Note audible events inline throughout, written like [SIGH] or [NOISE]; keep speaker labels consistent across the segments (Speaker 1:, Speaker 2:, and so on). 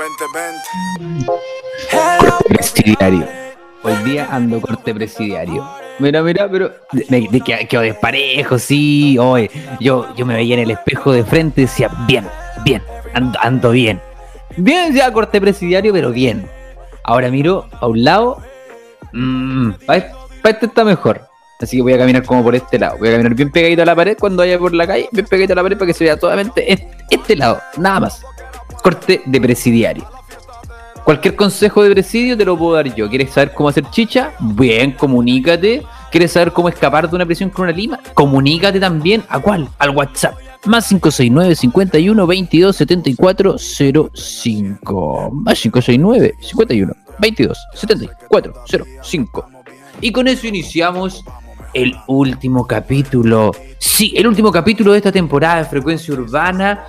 Speaker 1: vente.
Speaker 2: presidiario. Hoy día ando corte presidiario. Mira, mira, pero me, de que quedo desparejo, sí. Oye, yo, yo me veía en el espejo de frente y decía, bien, bien, ando, ando bien. Bien, ya corte presidiario, pero bien. Ahora miro a un lado. Mmm, para este está mejor. Así que voy a caminar como por este lado. Voy a caminar bien pegadito a la pared cuando vaya por la calle, bien pegadito a la pared para que se vea solamente este, este lado, nada más. Corte de presidiario. Cualquier consejo de presidio te lo puedo dar yo. ¿Quieres saber cómo hacer chicha? Bien, comunícate. ¿Quieres saber cómo escapar de una prisión con una lima? Comunícate también. ¿A cuál? Al WhatsApp. Más 569 51 22 74 05. Más 569 51 22 74 05. Y con eso iniciamos el último capítulo. Sí, el último capítulo de esta temporada de Frecuencia Urbana.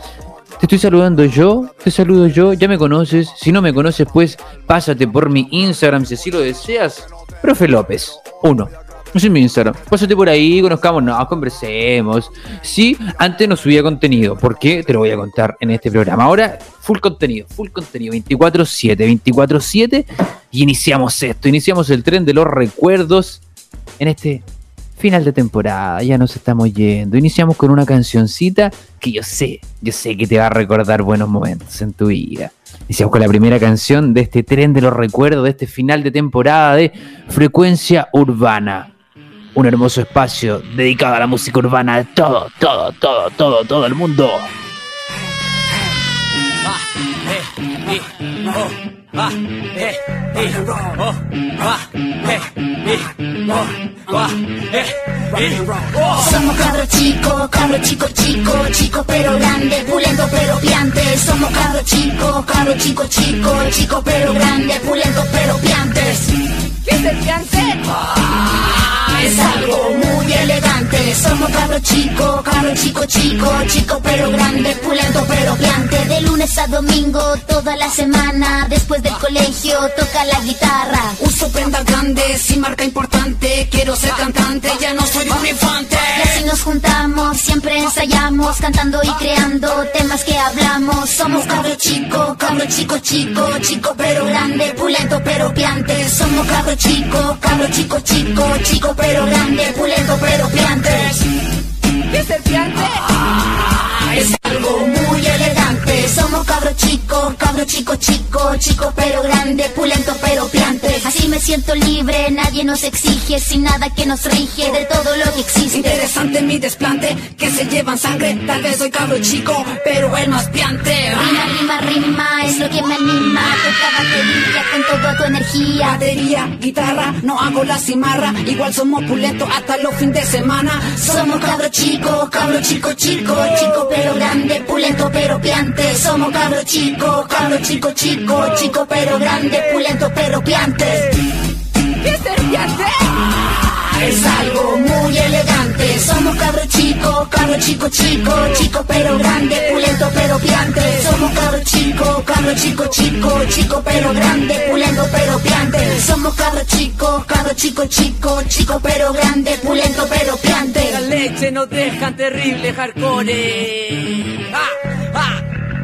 Speaker 2: Te estoy saludando yo, te saludo yo, ya me conoces. Si no me conoces, pues pásate por mi Instagram si así lo deseas. Profe López, uno. Es mi Instagram. Pásate por ahí, conozcamos, no, conversemos. Sí, antes no subía contenido. ¿Por qué? Te lo voy a contar en este programa. Ahora, full contenido, full contenido. 24-7, 24-7. Y iniciamos esto, iniciamos el tren de los recuerdos en este final de temporada, ya nos estamos yendo. Iniciamos con una cancioncita que yo sé, yo sé que te va a recordar buenos momentos en tu vida. Iniciamos con la primera canción de este tren de los recuerdos, de este final de temporada de Frecuencia Urbana. Un hermoso espacio dedicado a la música urbana de todo, todo, todo, todo, todo el mundo.
Speaker 3: Somos cabros chicos, cabros chico chico, chico pero grande, pulento pero piante. Somos cabros chicos, cabros chico chico, chico pero grande, pulento pero piantes. ¿Qué es el piante? Es algo muy elegante. Somos cabros chicos, cabros chico chico, chico pero grande, pulento pero piante. De lunes a domingo, toda la semana, después del colegio, toca la guitarra.
Speaker 4: Uso prendas grandes y marca importante. Quiero ser cantante, ya no soy un infante.
Speaker 3: Y así nos juntamos, siempre ensayamos, cantando y creando temas que hablamos. Somos cabros chico, cabro chico chico, chico pero grande, pulento pero piante. Somos cabros chico, cabro chico chico, chico pero grande, pulento pero piantes.
Speaker 4: ¿Qué es el piante?
Speaker 3: Es algo muy elegante. Somos cabros chicos, cabros chico chico, chico pero grande, pulento pero piante. Así me siento libre, nadie nos exige, sin nada que nos rige de todo lo que existe.
Speaker 4: Interesante mi desplante, que se llevan sangre. Tal vez soy cabro chico, pero el más piante.
Speaker 3: Rima, rima, rima, es lo que me anima. Toca batería con toda tu energía.
Speaker 4: Batería, guitarra, no hago la cimarra. Igual somos pulentos hasta los fines de semana.
Speaker 3: Somos cabros chicos, cabros chico chico, chico pero grande, pulento pero piante. Somos cabros chicos, cabros chico chico, chico pero grande, pulento pero piante.
Speaker 4: ¿Qué es piante?
Speaker 3: Es algo muy elegante. Somos cabros chicos, cabros chico chico, chico pero grande, pulento pero piante. Somos cabros chicos, cabros chico chico, chico pero grande, pulento pero piante. Somos cabros chicos, cabros chico chico, chico pero grande, pulento pero piante.
Speaker 4: La leche nos dejan terrible hardcore. ¡Ah!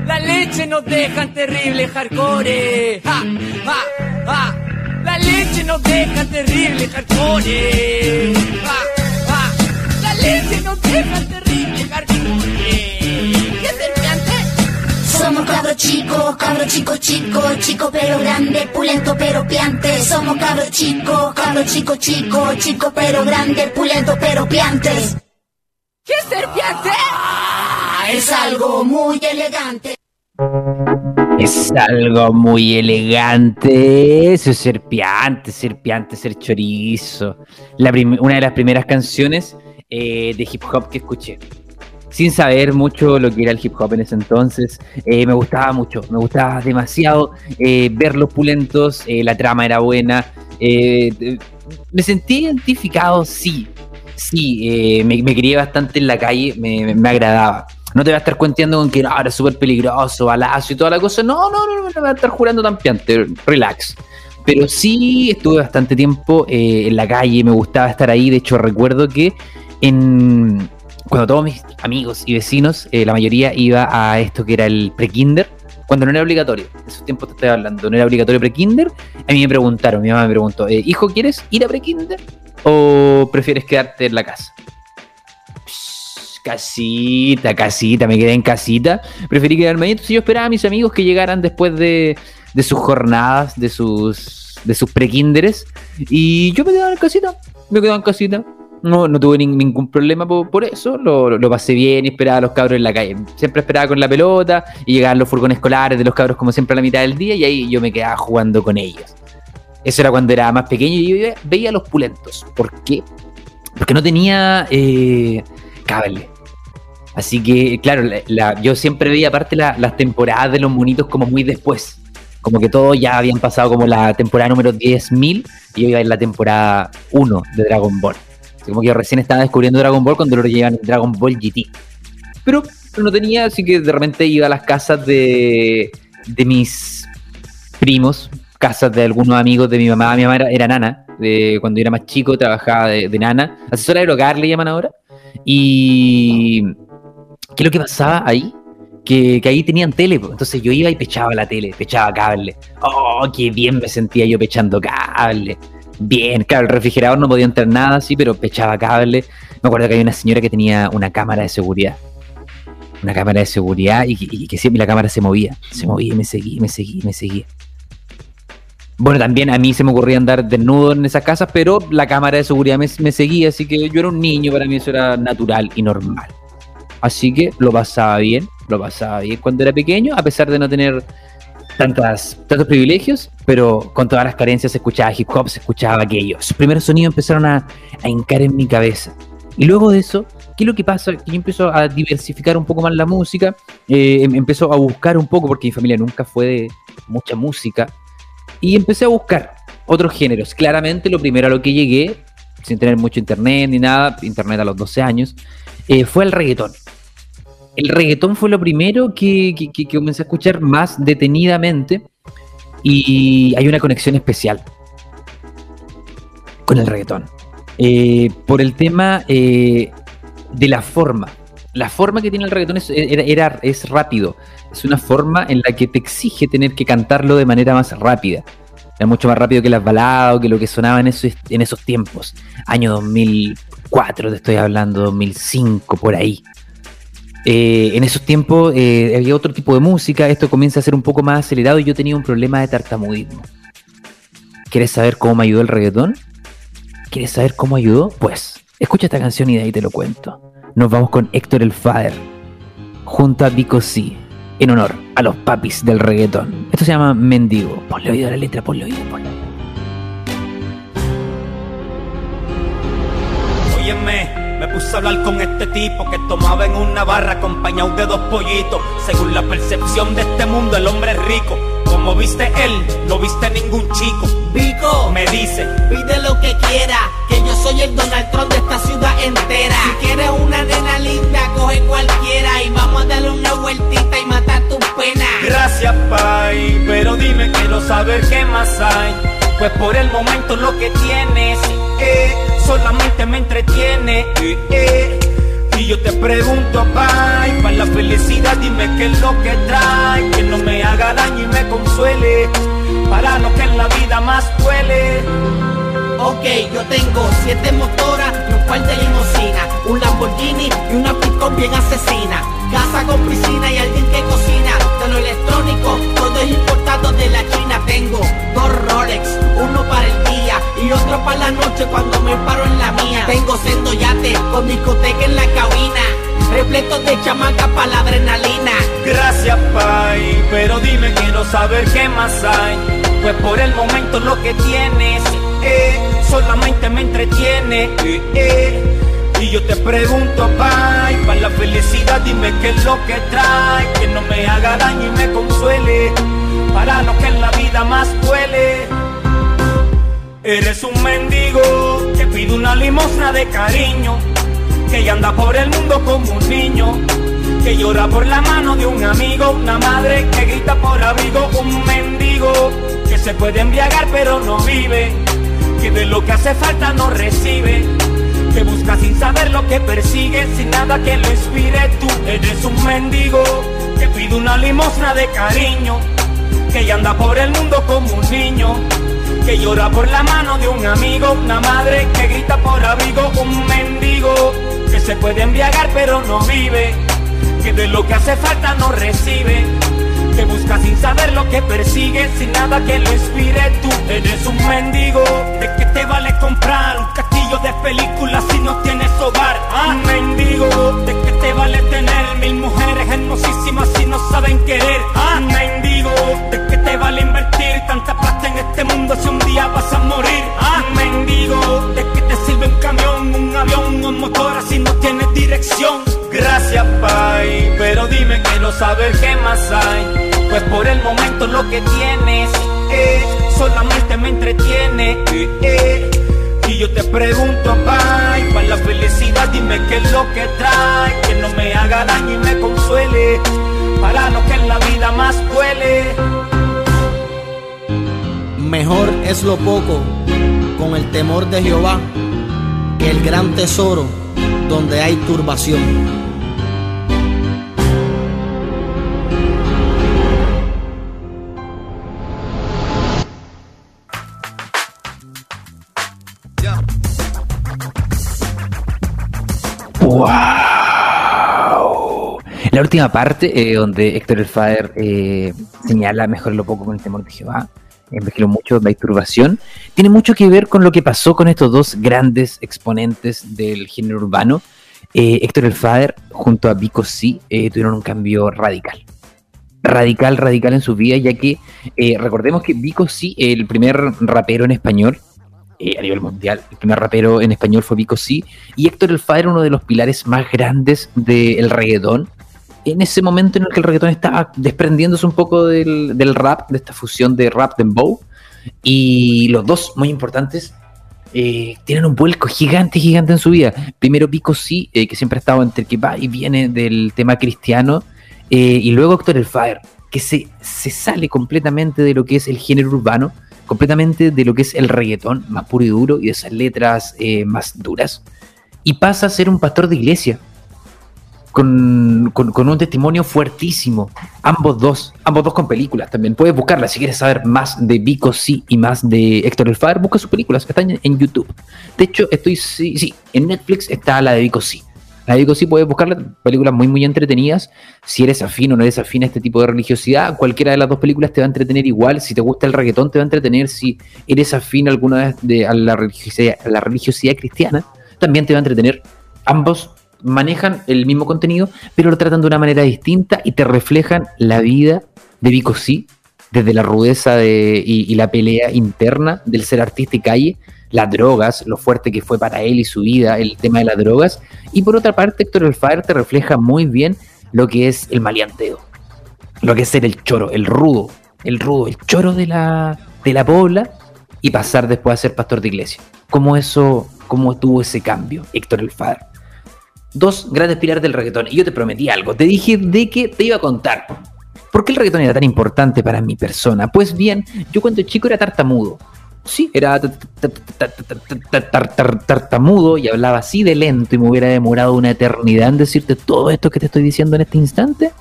Speaker 4: ¡Ah! La leche nos dejan terrible hardcore. ¡Ah! ¡Ah! ¡Ah! La leche nos deja terrible hardcore. ¡Ah! ¡Ah! La leche nos deja terrible hardcore.
Speaker 3: Somos cabros chicos, cabros chico chico, chico pero grande, pulento pero piante. Somos cabros chicos, cabros chico chico, chico pero grande, pulento pero piantes.
Speaker 4: ¿Qué es piante?
Speaker 3: Es algo muy elegante.
Speaker 2: Es algo muy elegante. Eso es ser chorizo. Una de las primeras canciones eh, de hip hop que escuché. sin saber mucho lo que era el hip hop en ese entonces. Eh, me gustaba mucho, me gustaba demasiado eh, ver los pulentos, la trama era buena. me sentí identificado, sí, sí, me, me, crié bastante en la calle, me, me, agradaba. No te voy a estar cuenteando con que no, era súper peligroso, balazo y toda la cosa. No, no, no, no, me voy a estar jurando tan piante, relax. Pero sí estuve bastante tiempo en la calle, me gustaba estar ahí. De hecho, recuerdo que en, cuando todos mis amigos y vecinos, eh, la mayoría iba a esto que era el pre-kinder, cuando no era obligatorio, en esos tiempos te estoy hablando, no era obligatorio pre-kinder, a mí me preguntaron, mi mamá me preguntó, eh, hijo, ¿quieres ir a pre-kinder o prefieres quedarte en la casa? Casita, casita, me quedé en casita, preferí quedarme ahí, entonces yo esperaba a mis amigos que llegaran después de, de sus jornadas, de sus, de sus pre-kinderes, y yo me quedaba en casita, me quedaba en casita, no, no tuve ningún problema por, eso, lo, lo, pasé bien y esperaba a los cabros en la calle. Siempre esperaba con la pelota y llegaban los furgones escolares de los cabros como siempre a la mitad del día y ahí yo me quedaba jugando con ellos. Eso era cuando era más pequeño y yo veía los pulentos. ¿Por qué? Porque no tenía eh, cable. Así que, claro, yo siempre veía aparte las temporadas de los monitos como muy después. Como que todos ya habían pasado como la temporada número 10.000 y yo iba en la temporada 1 de Dragon Ball. Como que yo recién estaba descubriendo Dragon Ball cuando lo llevan Dragon Ball GT. Pero no tenía, así que de repente iba a las casas de, de mis primos, casas de algunos amigos de mi mamá. Mi mamá era, nana, de, cuando yo era más chico trabajaba de, nana. Asesora de hogar le llaman ahora. Y... ¿Qué es lo que pasaba ahí? Que, ahí tenían tele, entonces yo iba y pechaba la tele, pechaba cable. ¡Oh, qué bien me sentía yo pechando cable! bien. Claro, el refrigerador no podía entrar nada así, pero pechaba cable. Me acuerdo que había una señora que tenía una cámara de seguridad. Una cámara de seguridad y, que siempre la cámara se movía. Se movía y me seguía, me seguía, me seguía. Bueno, también a mí se me ocurría andar desnudo en esas casas, pero la cámara de seguridad me seguía, así que yo era un niño, para mí eso era natural y normal. Así que lo pasaba bien, lo pasaba bien cuando era pequeño, a pesar de no tener tantas, tantos privilegios, pero con todas las carencias se escuchaba hip hop, se escuchaba aquello. Sus primeros sonidos empezaron a, a hincar en mi cabeza. Y luego de eso, ¿qué es lo que pasa? Que yo empiezo a diversificar un poco más la música, eh, em, empezó a buscar un poco, porque mi familia nunca fue de mucha música, y empecé a buscar otros géneros. Claramente lo primero a lo que llegué, sin tener mucho internet ni nada, internet a los 12 años, eh, fue el reggaetón el reggaetón fue lo primero que, comencé a escuchar más detenidamente y hay una conexión especial con el reggaetón. Eh, por el tema eh, de la forma. La forma que tiene el reggaetón es, era, es rápido. Es una forma en la que te exige tener que cantarlo de manera más rápida. Era mucho más rápido que las baladas o que lo que sonaba en esos, en esos tiempos. Año 2004, te estoy hablando, 2005, por ahí. Eh, en esos tiempos eh, había otro tipo de música, esto comienza a ser un poco más acelerado y yo tenía un problema de tartamudismo. ¿Quieres saber cómo me ayudó el reggaetón? ¿Quieres saber cómo ayudó? Pues, escucha esta canción y de ahí te lo cuento. Nos vamos con Héctor el Father, junto a Vico C, en honor a los papis del reggaetón. Esto se llama Mendigo. Ponle oído a la letra, ponle oído, ponle oído.
Speaker 5: Puse a hablar con este tipo que tomaba en una barra acompañado de dos pollitos. Según la percepción de este mundo, el hombre es rico. Como viste él, no viste ningún chico.
Speaker 6: Vico,
Speaker 5: me dice,
Speaker 6: pide lo que quiera, que yo soy el Donald Trump de esta ciudad entera. Si quieres una nena linda, coge cualquiera y vamos a darle una vueltita y matar tu pena.
Speaker 5: Gracias, pai, pero dime, quiero saber qué más hay. Pues por el momento lo que tienes, eh solamente me entretiene. Eh, eh. Y yo te pregunto, bye, para la felicidad dime qué es lo que trae, que no me haga daño y me consuele, para lo que en la vida más duele.
Speaker 6: Ok, yo tengo siete motoras par de limosina, un Lamborghini y una pick bien asesina, casa con piscina y alguien que cocina, de lo electrónico, todo es importado de la China. Tengo dos Rolex, uno para el día y otro para la noche cuando me paro en la mía. Tengo sendo yate con discoteca en la cabina, repleto de chamaca para la adrenalina.
Speaker 5: Gracias, Pai, pero dime, quiero saber qué más hay. Pues por el momento lo que tienes, eh, solamente me entretiene. Eh, eh. Y yo te pregunto, pay, para la felicidad dime qué es lo que trae, que no me haga daño y me consuele, para lo que en la vida más duele. Eres un mendigo que pide una limosna de cariño, que anda por el mundo como un niño, que llora por la mano de un amigo, una madre que grita por abrigo, un mendigo que se puede embriagar pero no vive, que de lo que hace falta no recibe que busca sin saber lo que persigue, sin nada que lo inspire. Tú eres un mendigo que pide una limosna de cariño, que anda por el mundo como un niño, que llora por la mano de un amigo, una madre que grita por abrigo, un mendigo que se puede embriagar pero no vive, que de lo que hace falta no recibe. Que busca sin saber lo que persigue, sin nada que lo inspire. Tú eres un mendigo, ¿de qué te vale comprar un castillo de películas si no tienes hogar? Ah, mendigo, ¿de qué te vale tener mil mujeres hermosísimas si no saben querer? Ah, mendigo, ¿de vale invertir tanta plata en este mundo si un día vas a morir? Ah, mendigo, ¿de qué te sirve un camión, un avión, un motor si no tienes dirección? Gracias, Pai, pero dime que no sabes qué más hay. Pues por el momento lo que tienes eh, solamente me entretiene. eh, eh. Y yo te pregunto, Pai, para la felicidad dime qué es lo que trae. Que no me haga daño y me consuele. Para lo que en la vida más duele.
Speaker 6: Mejor es lo poco con el temor de Jehová que el gran tesoro donde hay turbación.
Speaker 2: ¡Wow! La última parte, eh, donde Héctor el Father eh, señala mejor lo poco con el temor de Jehová, envejelo mucho, la turbación, tiene mucho que ver con lo que pasó con estos dos grandes exponentes del género urbano. Eh, Héctor el Father junto a Vico C eh, tuvieron un cambio radical. Radical, radical en su vida, ya que eh, recordemos que Vico C, el primer rapero en español, eh, a nivel mundial. El primer rapero en español fue Vico C. Y Héctor el Father, uno de los pilares más grandes del reggaetón. En ese momento en el que el reggaetón estaba desprendiéndose un poco del, del rap, de esta fusión de rap dembow. Y los dos, muy importantes, eh, tienen un vuelco gigante, gigante en su vida. Primero Vico C, eh, que siempre ha estado entre que va y viene del tema cristiano. eh, y luego Héctor el Father, que se, se sale completamente de lo que es el género urbano completamente de lo que es el reggaetón más puro y duro y de esas letras más duras y pasa a ser un pastor de iglesia con, con- un testimonio fuertísimo ambos dos ambos dos con películas también puedes buscarlas si quieres saber más de Vico C y más de Héctor el Father busca sus películas están en, YouTube de hecho estoy sí, sí en Netflix está la de Vico C la de Vico C puedes buscarla películas muy muy entretenidas si eres afín o no eres afín a este tipo de religiosidad, cualquiera de las dos películas te va a entretener igual. Si te gusta el reggaetón, te va a entretener. Si eres afín alguna vez de, a la religiosidad cristiana, también te va a entretener. Ambos manejan el mismo contenido, pero lo tratan de una manera distinta y te reflejan la vida de Vico C, desde la rudeza de, y, la pelea interna del ser artista y calle, las drogas, lo fuerte que fue para él y su vida, el tema de las drogas. Y por otra parte, Héctor El Fire te refleja muy bien lo que es el maleanteo, lo que es ser el choro, el rudo, el rudo, el choro de la, de la pobla y pasar después a ser pastor de iglesia. ¿Cómo eso, cómo tuvo ese cambio, Héctor el Father? Dos grandes pilares del reggaetón. Y yo te prometí algo, te dije de que te iba a contar. ¿Por qué el reggaetón era tan importante para mi persona? Pues bien, yo cuando chico era tartamudo. Sí, era tar- tar- tar- tar- tar- tar- tar- tartamudo y hablaba así de lento y me hubiera demorado una eternidad en decirte todo esto que te estoy diciendo en este instante.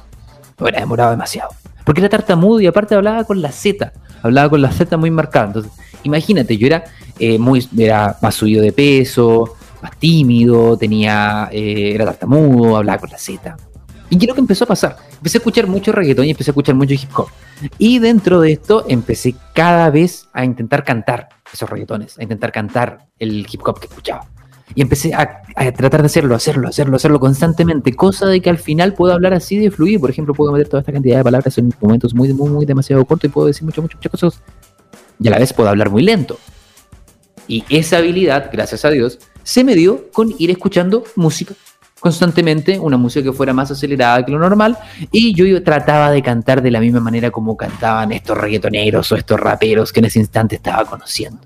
Speaker 2: Me hubiera demorado demasiado. Porque era tartamudo y aparte hablaba con la Z. Hablaba con la Z muy marcada. Entonces, imagínate, yo era eh, muy era más subido de peso, más tímido, tenía eh, era tartamudo, hablaba con la Z. Y quiero que empezó a pasar. Empecé a escuchar mucho reggaetón y empecé a escuchar mucho hip hop. Y dentro de esto empecé cada vez a intentar cantar esos reggaetones, a intentar cantar el hip hop que escuchaba. Y empecé a, a tratar de hacerlo, hacerlo, hacerlo, hacerlo constantemente, cosa de que al final puedo hablar así de fluido. Por ejemplo, puedo meter toda esta cantidad de palabras en momentos muy, muy, muy demasiado cortos y puedo decir muchas, muchas, muchas cosas. Y a la vez puedo hablar muy lento. Y esa habilidad, gracias a Dios, se me dio con ir escuchando música constantemente, una música que fuera más acelerada que lo normal, y yo trataba de cantar de la misma manera como cantaban estos reggaetoneros o estos raperos que en ese instante estaba conociendo.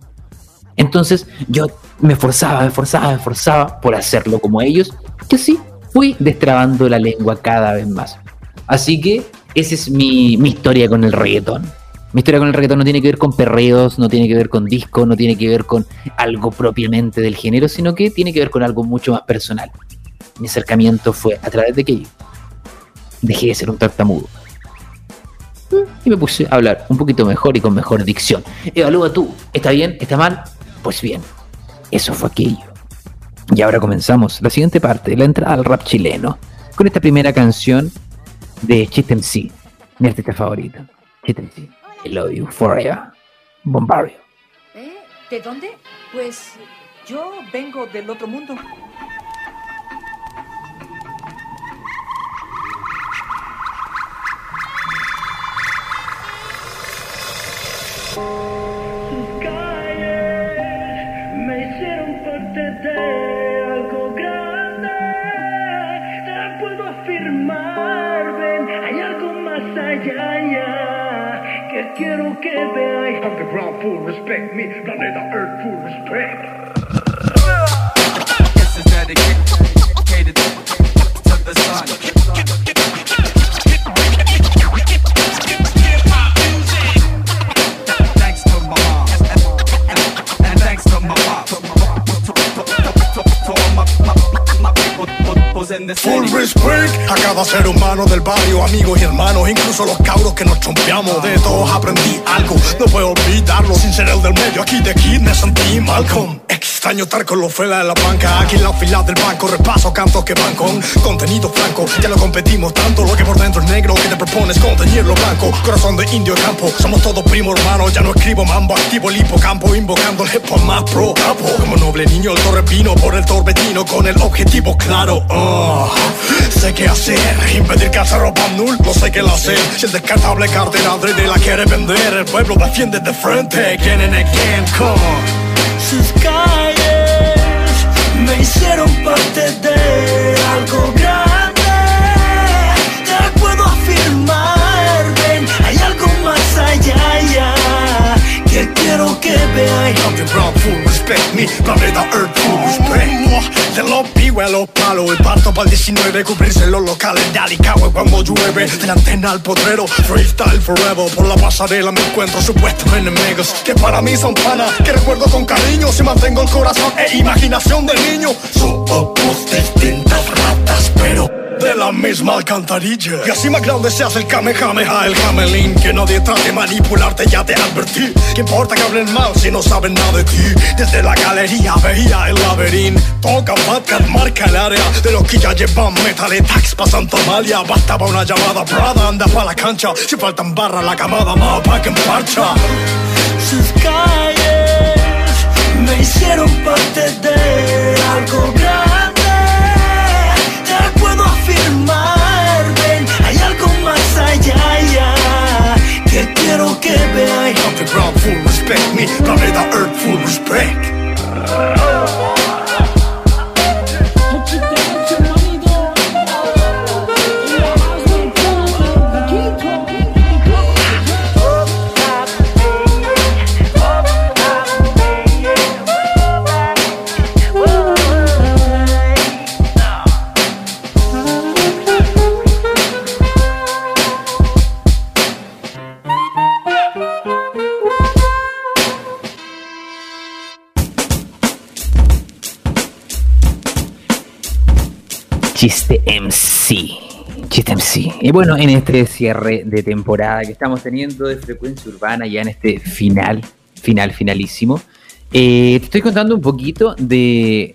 Speaker 2: Entonces yo me esforzaba, me esforzaba, me esforzaba por hacerlo como ellos, que sí, fui destrabando la lengua cada vez más. Así que esa es mi, mi historia con el reggaetón. Mi historia con el reggaetón no tiene que ver con perreos, no tiene que ver con disco, no tiene que ver con algo propiamente del género, sino que tiene que ver con algo mucho más personal. Mi acercamiento fue a través de que dejé de ser un tartamudo. Y me puse a hablar un poquito mejor y con mejor dicción. Evalúa tú, ¿está bien? ¿Está mal? Pues bien, eso fue aquello. Y ahora comenzamos la siguiente parte, la entrada al rap chileno, con esta primera canción de Chit MC, mi artista favorito. Chit MC, I love you forever. Bombario.
Speaker 7: ¿Eh? ¿De dónde? Pues yo vengo del otro mundo.
Speaker 8: Sus calles me hicieron parte de que quiero que veáis. I'm the ground full respect me, planeta Earth full respect.
Speaker 1: This is dedicated to the sun.
Speaker 9: Full respect a cada ser humano del barrio, amigos y hermanos, incluso los cabros que nos chompeamos. De todos aprendí algo, no puedo olvidarlo. Sin ser el del medio, aquí de aquí me sentí Malcolm. Extraño estar con los fuera de la banca, aquí en la fila del banco. Repaso cantos que van con contenido franco. Ya no competimos tanto, lo que por dentro es negro, que te propones contenerlo blanco. Corazón de indio campo, somos todos primos hermanos. Ya no escribo mambo, activo el hipocampo, invocando el hip más pro. Capo, como noble niño, el torre vino por el torbellino con el objetivo claro. Ah, sé qué hacer, impedir que se roban nul, no sé qué hacer. Si el descartable cartera de la quiere vender, el pueblo defiende de frente. Again and again, come on.
Speaker 8: Sus calles me hicieron parte de algo grande. Que quiero que veáis.
Speaker 9: I'm the ground full respect me, planeta Earth full respect. De los pibes a los palos, el parto para el 19, cubrirse en los locales de Alicagüe cuando llueve. De la antena al potrero, freestyle forever. Por la pasarela me encuentro supuestos enemigos que para mí son panas, que recuerdo con cariño. Si mantengo el corazón e imaginación del niño, somos distintas ratas, pero de la misma alcantarilla. Y así más grande se hace el Kamehameha, el Hamelin. Que nadie trate de manipularte, ya te advertí. ¿Qué importa que hablen si no saben nada de ti? Desde la galería veía el laberinto. Toca Fatcat, marca el área de los que ya llevan metal y tax pa' Santa Amalia. Bastaba una llamada, Prada, anda pa' la cancha. Si faltan barras, la camada más pa' que en marcha.
Speaker 8: Sus calles me hicieron parte de algo grande. Te puedo afirmar,
Speaker 2: Y bueno, en este cierre de temporada que estamos teniendo de frecuencia urbana, ya en este final, final, finalísimo, eh, te estoy contando un poquito de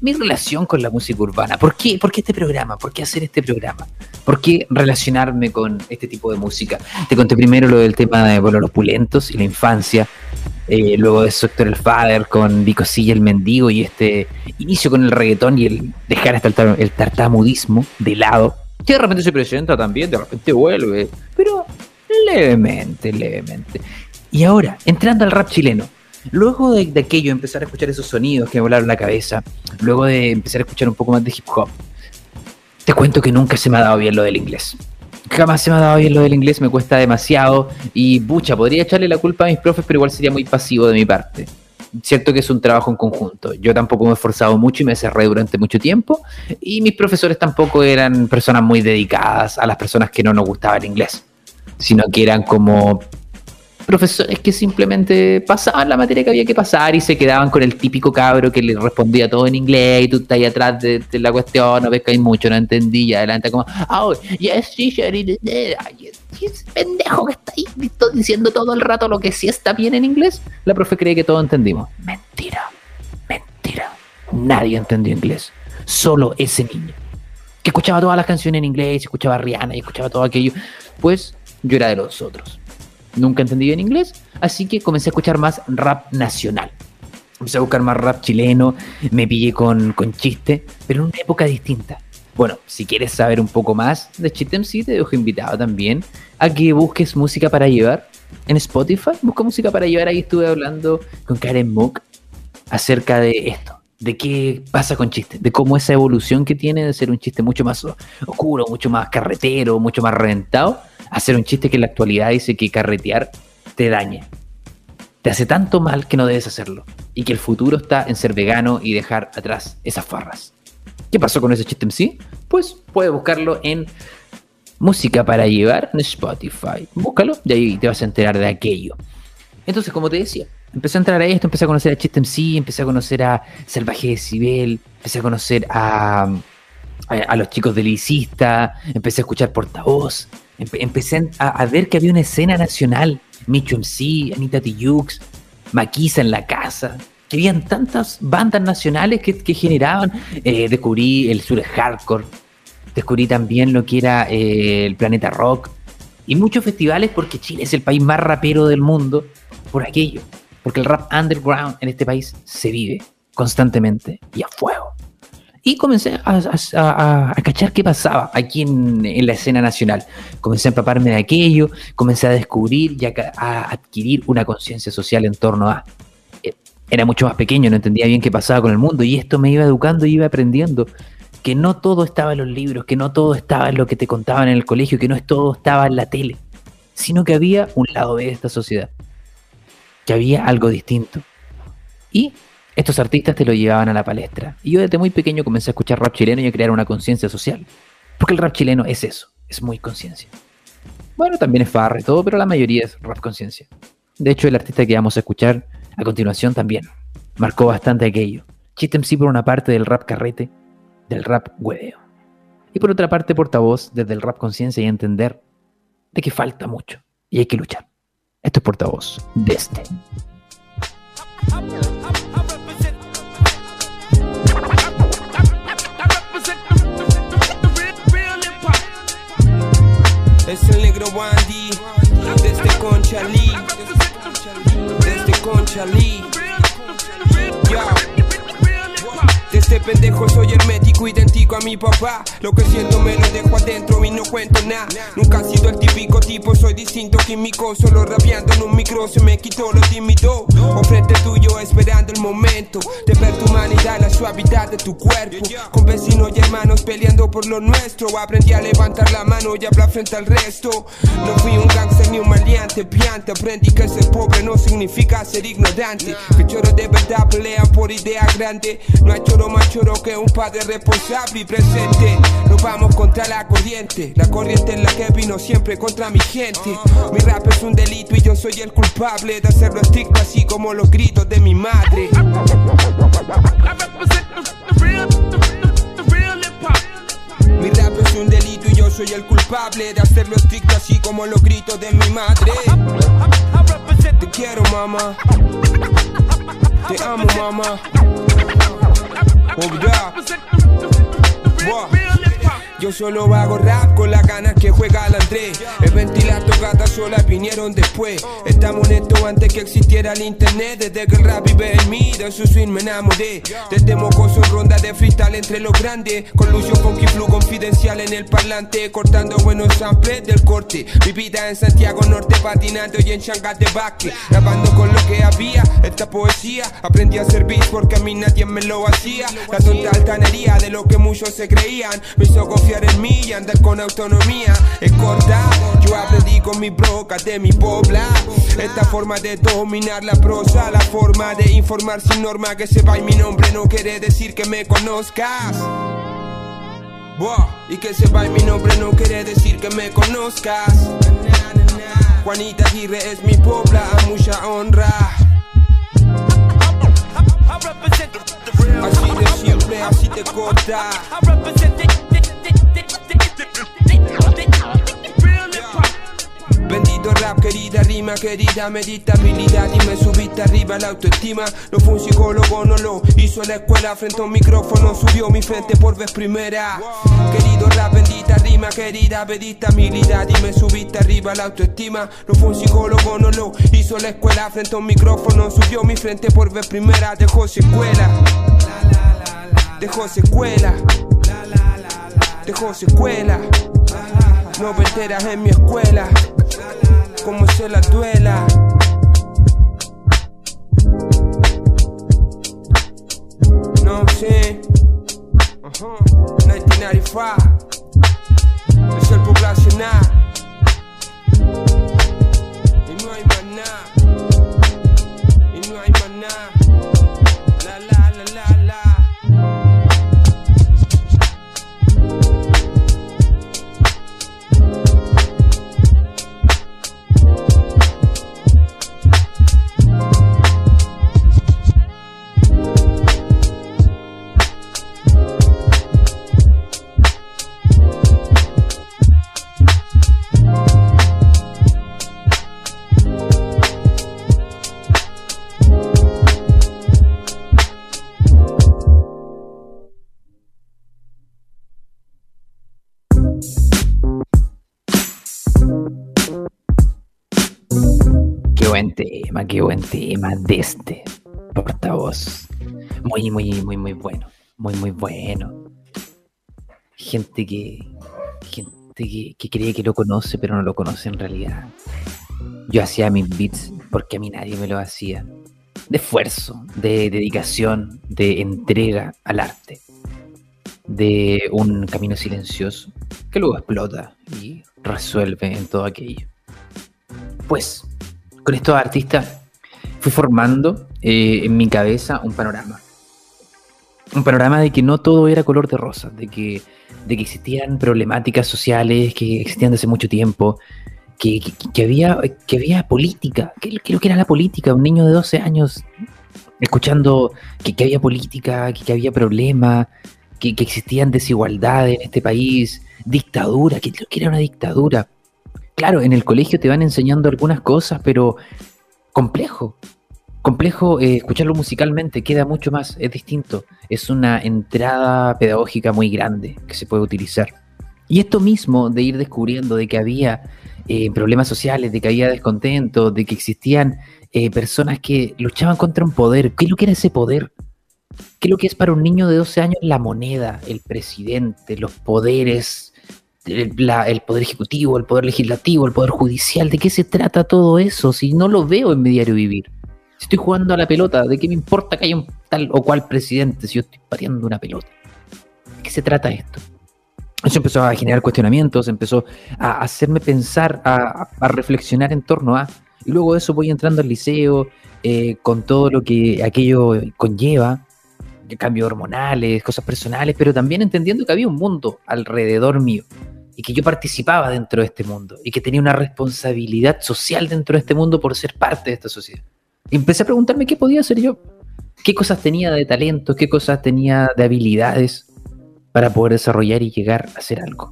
Speaker 2: mi relación con la música urbana. ¿Por qué? ¿Por qué este programa? ¿Por qué hacer este programa? ¿Por qué relacionarme con este tipo de música? Te conté primero lo del tema de bueno, los pulentos y la infancia. eh, luego de Sector el Father con Vico Silla, el mendigo y este inicio con el reggaetón y el dejar hasta el, tar- el tartamudismo de lado. Que de repente se presenta también, de repente vuelve, pero levemente, levemente. Y ahora, entrando al rap chileno, Luego de, de aquello, empezar a escuchar esos sonidos que me volaron la cabeza, luego de empezar a escuchar un poco más de hip hop, te cuento que nunca se me ha dado bien lo del inglés. Jamás se me ha dado bien lo del inglés, me cuesta demasiado y bucha, podría echarle la culpa a mis profes, pero igual sería muy pasivo de mi parte. Cierto que es un trabajo en conjunto. Yo tampoco me he esforzado mucho y me cerré durante mucho tiempo y mis profesores tampoco eran personas muy dedicadas a las personas que no nos gustaba el inglés, sino que eran como profesores que simplemente pasaban la materia que había que pasar y se quedaban con el típico cabro que le respondía todo en inglés y tú estás ahí atrás de, la cuestión, no ves que hay mucho, no entendí, y adelante como, oh, yes, teacher, it is there." Ay, y ese pendejo que está ahí diciendo todo el rato lo que sí está bien en inglés, la profe cree que todos entendimos. Mentira, mentira. Nadie entendió inglés, solo ese niño que escuchaba todas las canciones en inglés, escuchaba a Rihanna y escuchaba todo aquello, pues yo era de los otros. Nunca entendí bien inglés, así que comencé a escuchar más rap nacional. Empecé a buscar más rap chileno, me pillé con, con chiste, pero en una época distinta. Bueno, si quieres saber un poco más de Chiste MC, te dejo invitado también a que busques música para llevar en Spotify. Busca música para llevar, ahí estuve hablando con Karen Mook acerca de esto, de qué pasa con chiste, de cómo esa evolución que tiene de ser un chiste mucho más oscuro, mucho más carretero, mucho más reventado, a ser un chiste que en la actualidad dice que carretear te daña. Te hace tanto mal que no debes hacerlo. Y que el futuro está en ser vegano y dejar atrás esas farras. ¿Qué pasó con ese chiste en? Pues puedes buscarlo en música para llevar en Spotify. Búscalo y ahí te vas a enterar de aquello. Entonces, como te decía, empecé a entrar a esto, empecé a conocer a Chiste MC, empecé a conocer a Salvaje Decibel, empecé a conocer a, a, a los chicos del Licista, empecé a escuchar Portavoz, empe- empecé a, ver que había una escena nacional, Micho MC, Anita Tijoux, Maquisa en la casa, que habían tantas bandas nacionales que, que generaban, eh, descubrí el sur hardcore, descubrí también lo que era eh, el planeta rock, y muchos festivales porque Chile es el país más rapero del mundo por aquello. Porque el rap underground en este país se vive constantemente y a fuego. Y comencé a, a- a- cachar qué pasaba aquí en, en la escena nacional. Comencé a empaparme de aquello, comencé a descubrir y a, adquirir una conciencia social en torno a... eh, Era mucho más pequeño, no entendía bien qué pasaba con el mundo y esto me iba educando y iba aprendiendo que no todo estaba en los libros, que no todo estaba en lo que te contaban en el colegio, que no todo estaba en la tele, sino que había un lado B de esta sociedad, que había algo distinto. Y estos artistas te lo llevaban a la palestra. Y yo desde muy pequeño comencé a escuchar rap chileno y a crear una conciencia social. Porque el rap chileno es eso, es muy conciencia. Bueno, también es farra y todo, pero la mayoría es rap conciencia. De hecho, el artista que vamos a escuchar a continuación también marcó bastante aquello. Chiste MC por una parte del rap carrete, del rap hueveo. Y por otra parte, portavoz desde el rap conciencia y entender de que falta mucho y hay que luchar. Esto es portavoz de este.
Speaker 10: Es el negro Wandy Desde Conchalí Desde Conchalí. Ya de este pendejo soy hermético, idéntico a mi papá. Lo que siento me lo dejo adentro y no cuento nada. Nunca he sido el típico tipo, soy distinto químico. Solo rapeando en un micro se me quitó lo tímido. O frente tuyo esperando el momento de ver tu humanidad, la suavidad de tu cuerpo. Con vecinos y hermanos peleando por lo nuestro. Aprendí a levantar la mano y hablar frente al resto. No fui un gangster ni un maleante, piante. Aprendí que ser pobre no significa ser ignorante. Que choros de verdad pelean por ideas grandes. No hay choro choro que un padre responsable y presente. Nos vamos contra la corriente. La corriente es la que vino siempre contra mi gente. Mi rap es un delito y yo soy el culpable de hacerlo estricto, así como los gritos de mi madre. Mi rap es un delito y yo soy el culpable de hacerlo estricto, así como los gritos de mi madre. Te quiero, mamá. Te amo, mamá. Oh, yeah. Yo solo hago rap con las ganas que juega el André. El ventilar tocata sola vinieron después. Estamos en esto antes que existiera el internet. Desde que el rap vive en mí, de su swing me enamoré. Desde mocoso ronda de freestyle entre los grandes. Con Lucio Funky Flu confidencial en el parlante. Cortando buenos samples del corte. Mi vida en Santiago Norte patinando y en Shanghai de Baque. Grabando con lo que había, esta poesía. Aprendí a hacer beats porque a mí nadie me lo hacía. La tonta altanería de lo que muchos se creían. Me hizo en mí y andar con autonomía. Es corta, yo aprendí con mi broca de mi pobla. Esta forma de dominar la prosa, la forma de informar sin norma. Que sepa mi nombre no quiere decir que me conozcas. Y que sepa mi nombre no quiere decir que me conozcas. Juanita Aguirre es mi pobla, a mucha honra. Así de simple, así de corta. Bendito rap, querida rima, querida meditabilidad. Y me subiste arriba la autoestima. No fue un psicólogo, no lo hizo la escuela. Frente a un micrófono subió mi frente por vez primera. Querido rap, bendita rima, querida meditabilidad. Y me subiste arriba la autoestima. No fue un psicólogo, no lo hizo la escuela. Frente a un micrófono subió mi frente por vez primera. Dejó secuela Dejó secuela Dejó secuela No enteras en mi escuela como se la duela. No sé. Ajá. 1995. Es el poblacional.
Speaker 2: Tema, qué buen tema de este portavoz. Muy, muy, muy, muy bueno. Muy, muy bueno. Gente que. Gente que, que cree que lo conoce, pero no lo conoce en realidad. Yo hacía mis beats porque a mí nadie me lo hacía. De esfuerzo, de dedicación, de entrega al arte. De un camino silencioso que luego explota y resuelve en todo aquello. Pues, con estos artistas fui formando eh, en mi cabeza un panorama. Un panorama de que no todo era color de rosa, de que, de que existían problemáticas sociales que existían desde mucho tiempo, que, que- que había, que había política. ¿Qué, qué es lo que era la política? Un niño de 12 años escuchando que, que había política, que, que había problemas, que, que existían desigualdades en este país, dictadura, que que era una dictadura. Claro, en el colegio te van enseñando algunas cosas, pero complejo. Complejo eh, escucharlo musicalmente, queda mucho más, es distinto. Es una entrada pedagógica muy grande que se puede utilizar. Y esto mismo de ir descubriendo de que había eh, problemas sociales, de que había descontento, de que existían eh, personas que luchaban contra un poder. ¿Qué es lo que era ese poder? ¿Qué es lo que es para un niño de 12 años la moneda, el presidente, los poderes, el poder ejecutivo, el poder legislativo, el poder judicial? ¿De qué se trata todo eso? Si no lo veo en mi diario vivir. Si estoy jugando a la pelota, ¿de qué me importa que haya un tal o cual presidente si yo estoy pateando una pelota? ¿De qué se trata esto? Eso empezó a generar cuestionamientos, empezó a hacerme pensar, a, reflexionar en torno a... Y luego de eso voy entrando al liceo, eh, con todo lo que aquello conlleva, cambios hormonales, cosas personales, pero también entendiendo que había un mundo alrededor mío y que yo participaba dentro de este mundo y que tenía una responsabilidad social dentro de este mundo por ser parte de esta sociedad. Y empecé a preguntarme qué podía hacer yo, qué cosas tenía de talento, qué cosas tenía de habilidades para poder desarrollar y llegar a hacer algo.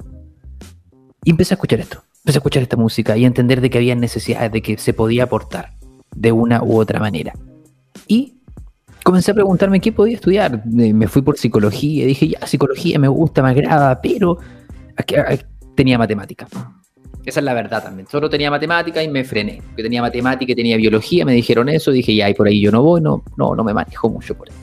Speaker 2: Y empecé a escuchar esto, empecé a escuchar esta música y a entender de que había necesidades, de que se podía aportar de una u otra manera. Y comencé a preguntarme qué podía estudiar. Eh, Me fui por psicología, dije, ya, psicología me gusta, me agrada, pero tenía matemática. Esa es la verdad también. Solo tenía matemática y me frené. Que tenía matemática y tenía biología, me dijeron eso, dije, ya, y por ahí yo no voy, no, no, no me manejo mucho por ahí.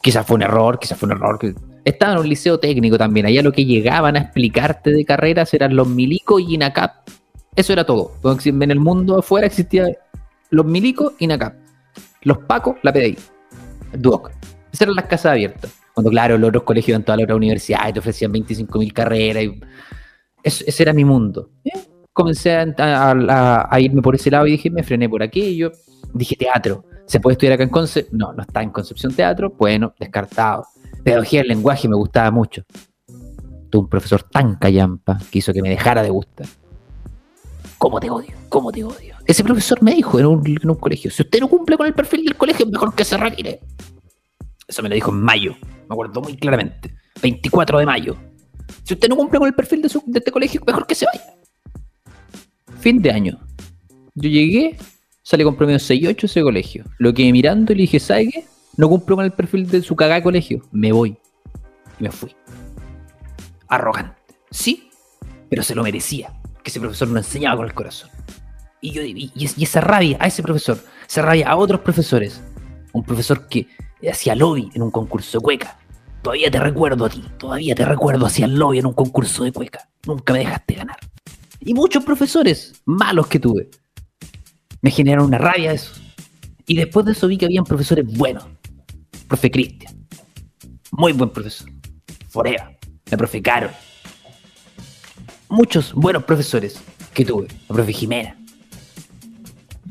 Speaker 2: Quizás fue un error, quizás fue un error. Estaba en un liceo técnico también. Allá lo que llegaban a explicarte de carreras eran los milicos y INACAP. Eso era todo. Porque En el mundo afuera existía los milicos y INACAP. Los pacos, la PDI. Duoc. Esas eran las casas abiertas. Cuando, claro, los otros colegios en todas las otras universidades te ofrecían 25.000 carreras. Y... Eso- ese era mi mundo. Eh, Comencé a, a- irme por ese lado y dije, me frené por aquello. Dije, teatro. ¿Se puede estudiar acá en Conce? No, no está en Concepción Teatro. Bueno, descartado. Pedagogía del lenguaje me gustaba mucho. Tuve un profesor tan callampa que hizo que me dejara de gustar. ¿Cómo te odio? ¿Cómo te odio? Ese profesor me dijo en un, colegio, si usted no cumple con el perfil del colegio, mejor que se retire. Eso me lo dijo en mayo, me acuerdo muy claramente. 24 de mayo. Si usted no cumple con el perfil de, su- este colegio, mejor que se vaya. Fin de año. Yo llegué, salí con promedio 6-8 ese colegio. Lo quedé mirando y le dije, ¿sabe qué? No cumplo con el perfil de su cagada de colegio. Me voy. Y me fui. Arrogante. Sí, pero se lo merecía. Que ese profesor no enseñaba con el corazón. Y yo y, y es- y esa rabia a ese profesor, esa rabia a otros profesores. Un profesor que hacía lobby en un concurso de cueca. Todavía te recuerdo a ti, todavía te recuerdo hacía lobby en un concurso de cueca. Nunca me dejaste ganar. Y muchos profesores malos que tuve. Me generaron una rabia eso. Y después de eso vi que habían profesores buenos. Profe Cristian. Muy buen profesor. Forea. La profe Carol. Muchos buenos profesores que tuve. La profe Jimena.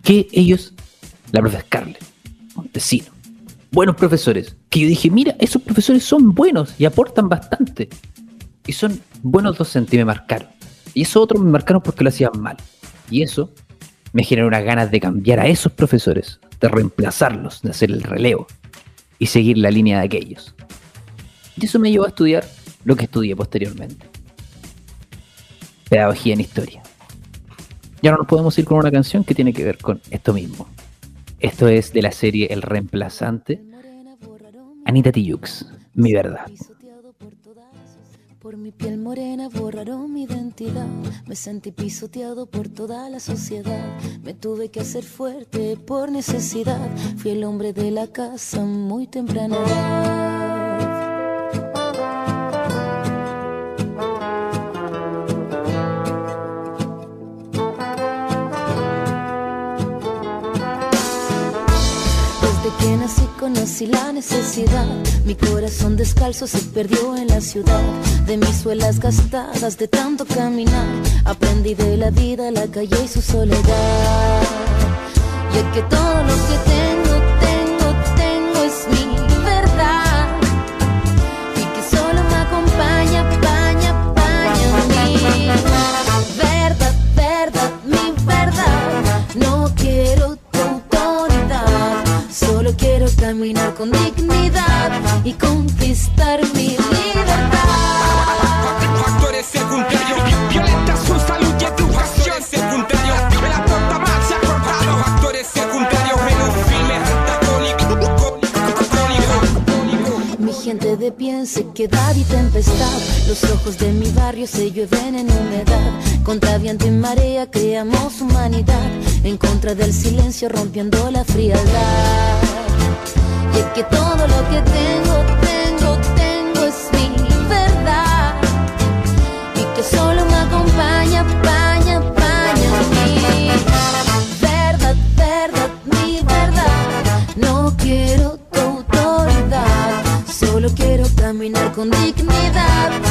Speaker 2: Que ellos, la profe Scarlett, Montesino. Buenos profesores. Que yo dije, mira, esos profesores son buenos y aportan bastante. Y son buenos docentes y me marcaron. Y esos otros me marcaron porque lo hacían mal. Y eso me generó unas ganas de cambiar a esos profesores, de reemplazarlos, de hacer el relevo y seguir la línea de aquellos. Y eso me llevó a estudiar lo que estudié posteriormente. Pedagogía en historia. Y ahora nos podemos ir con una canción que tiene que ver con esto mismo. Esto es de la serie El Reemplazante. Anita Tijoux, mi verdad.
Speaker 11: Por mi piel morena borraron mi identidad. Me sentí pisoteado por toda la sociedad. Me tuve que hacer fuerte por necesidad. Fui el hombre de la casa muy temprana que nací conocí la necesidad. Mi corazón descalzo se perdió en la ciudad. De mis suelas gastadas de tanto caminar. Aprendí de la vida, la calle y su soledad. Y es que todo lo que tengo, tengo, tengo es mi verdad. Y que solo me acompaña, paña, paña mi verdad, verdad, mi verdad. No quiero solo quiero caminar con dignidad y conquistar mi libertad.
Speaker 10: Factores secundarios, violenta su salud y educación secundario. El aporta más se ha cortado. Factores secundarios, en un filme antagónico.
Speaker 11: Mi gente de pie en sequedad y tempestad. Los ojos de mi barrio se llueven en humedad. Contra viento y marea creamos humanidad. En contra del silencio rompiendo la frialdad. Y es que todo lo que tengo, tengo, tengo es mi verdad. Y que solo me acompaña, paña, paña mi verdad, verdad, mi verdad. No quiero tu autoridad, solo quiero caminar con dignidad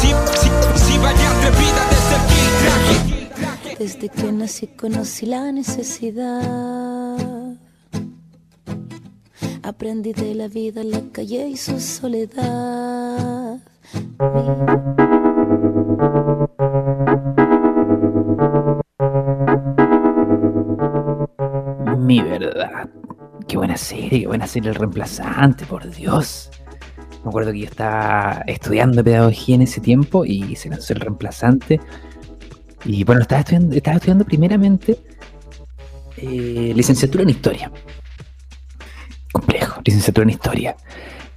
Speaker 10: Si, si, si vaya atrevida desde el.
Speaker 11: Desde que nací conocí la necesidad. Aprendí de la vida, la calle y su soledad.
Speaker 2: Mi verdad. Qué buena serie, qué buena serie el reemplazante, por Dios. Me acuerdo que yo estaba estudiando pedagogía en ese tiempo y se lanzó el reemplazante. Y bueno, estaba estudiando, estaba estudiando primeramente eh, licenciatura en historia. Complejo, licenciatura en historia.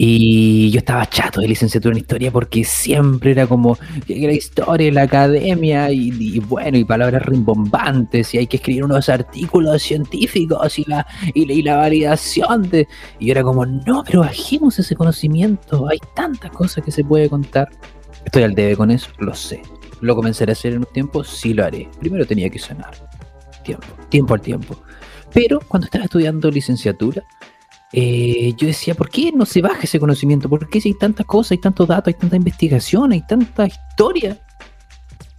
Speaker 2: Y yo estaba chato de licenciatura en historia porque siempre era como que la historia, la academia y, bueno, y palabras rimbombantes y hay que escribir unos artículos científicos y la, y, la- validación de... Y era como, no, pero bajemos ese conocimiento, hay tantas cosas que se puede contar. Estoy al debe con eso, lo sé. ¿Lo comenzaré a hacer en un tiempo? Sí lo haré. Primero tenía que sanar. Tiempo, tiempo al tiempo. Pero cuando estaba estudiando licenciatura, eh, yo decía, ¿por qué no se baja ese conocimiento? ¿Por qué si hay tantas cosas, hay tantos datos, hay tanta investigación, hay tanta historia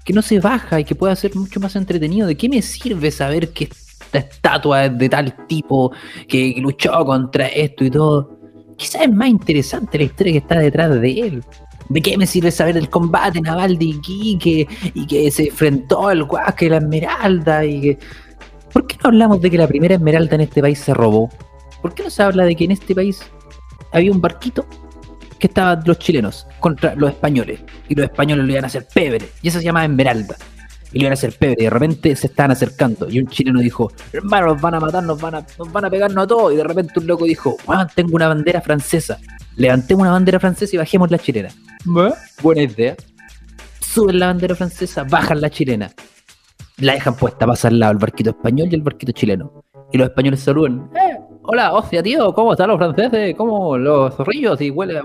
Speaker 2: que no se baja y que puede ser mucho más entretenido? ¿De qué me sirve saber que esta estatua es de tal tipo que luchó contra esto y todo? Quizás es más interesante la historia que está detrás de él. ¿De qué me sirve saber del combate naval de Iquique y que se enfrentó al y la Esmeralda? Y. ¿Por qué no hablamos de que la primera Esmeralda en este país se robó? ¿Por qué no se habla de que en este país había un barquito que estaban los chilenos contra los españoles? Y los españoles lo iban a hacer pebre. Y eso se llama Esmeralda. Y lo iban a hacer pebre. Y de repente se estaban acercando. Y un chileno dijo, hermano, nos van a matar, nos van a, nos van a pegarnos a todos. Y de repente un loco dijo, "Weón, tengo una bandera francesa. Levantemos una bandera francesa y bajemos la chilena. Buena idea. Suben la bandera francesa, bajan la chilena. La dejan puesta, pasa al lado el barquito español y el barquito chileno. Y los españoles saludan. "Eh, hola, hostia, tío, ¿cómo están los franceses? ¿Cómo los zorrillos? Y huele.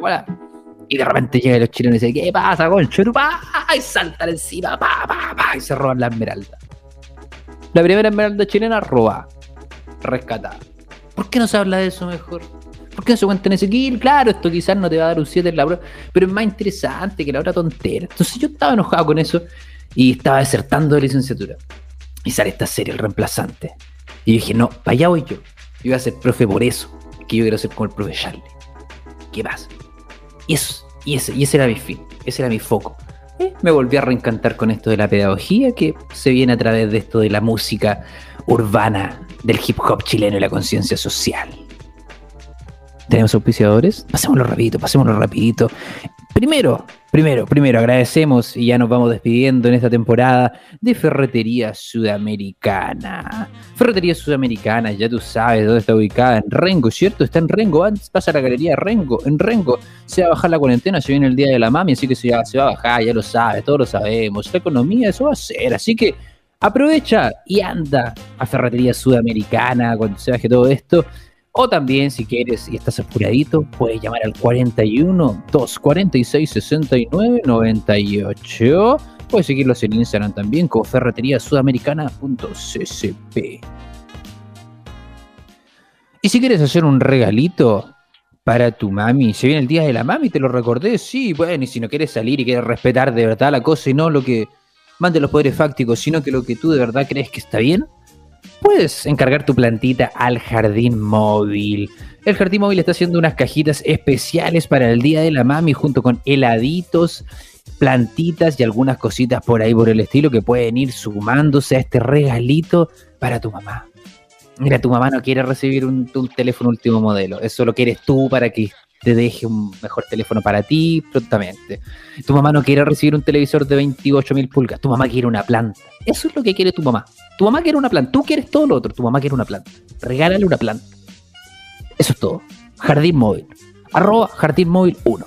Speaker 2: Y de repente llegan los chilenos y dicen, ¿qué pasa, concho? tu pa?" Y saltan encima, pa, pa, pa, y se roban la esmeralda. La primera esmeralda chilena roba, rescatada. ¿Por qué no se habla de eso mejor? ¿Por qué no se cuenta en ese kill? Claro, esto quizás no te va a dar un 7 en la prueba, pero es más interesante que la otra tontera. Entonces yo estaba enojado con eso y estaba desertando de licenciatura. Y sale esta serie, El Reemplazante. Y dije, no, para allá voy yo. Yo voy a ser profe por eso, que yo quiero ser como el profe Charlie. ¿Qué pasa? Y eso, y ese, y ese era mi fin, ese era mi foco. Eh, Me volví a reencantar con esto de la pedagogía que se viene a través de esto de la música urbana, del hip hop chileno y la conciencia social. ¿Tenemos auspiciadores? Pasémoslo rapidito, pasémoslo rapidito. Primero, primero, primero agradecemos y ya nos vamos despidiendo en esta temporada de Ferretería Sudamericana. Ferretería Sudamericana, ya tú sabes dónde está ubicada, en Rengo, ¿cierto? Está en Rengo, antes pasa a la galería Rengo, en Rengo. Se va a bajar la cuarentena, se viene el día de la mami, así que se va, se va a bajar, ya lo sabes, todos lo sabemos. La economía, eso va a ser, así que aprovecha y anda a Ferretería Sudamericana cuando se baje todo esto. O también, si quieres y estás apuradito, puedes llamar al 41 246 69 98. Puedes seguirlos en Instagram también como ferreteriasudamericana.ccp. Y si quieres hacer un regalito para tu mami, se viene el día de la mami, te lo recordé, sí, bueno, y si no quieres salir y quieres respetar de verdad la cosa y no lo que mande los poderes fácticos, sino que lo que tú de verdad crees que está bien, puedes encargar tu plantita al jardín móvil. El jardín móvil está haciendo unas cajitas especiales para el Día de la Mami junto con heladitos, plantitas y algunas cositas por ahí por el estilo que pueden ir sumándose a este regalito para tu mamá. Mira, tu mamá no quiere recibir un, teléfono último modelo, eso lo quieres tú para que te deje un mejor teléfono para ti prontamente. Tu mamá no quiere recibir un televisor de 28 mil pulgas, tu mamá quiere una planta. Eso es lo que quiere tu mamá. Tu mamá quiere una planta, tú quieres todo lo otro, tu mamá quiere una planta. Regálale una planta. Eso es todo. Jardín Móvil. Arroba Jardín Móvil 1.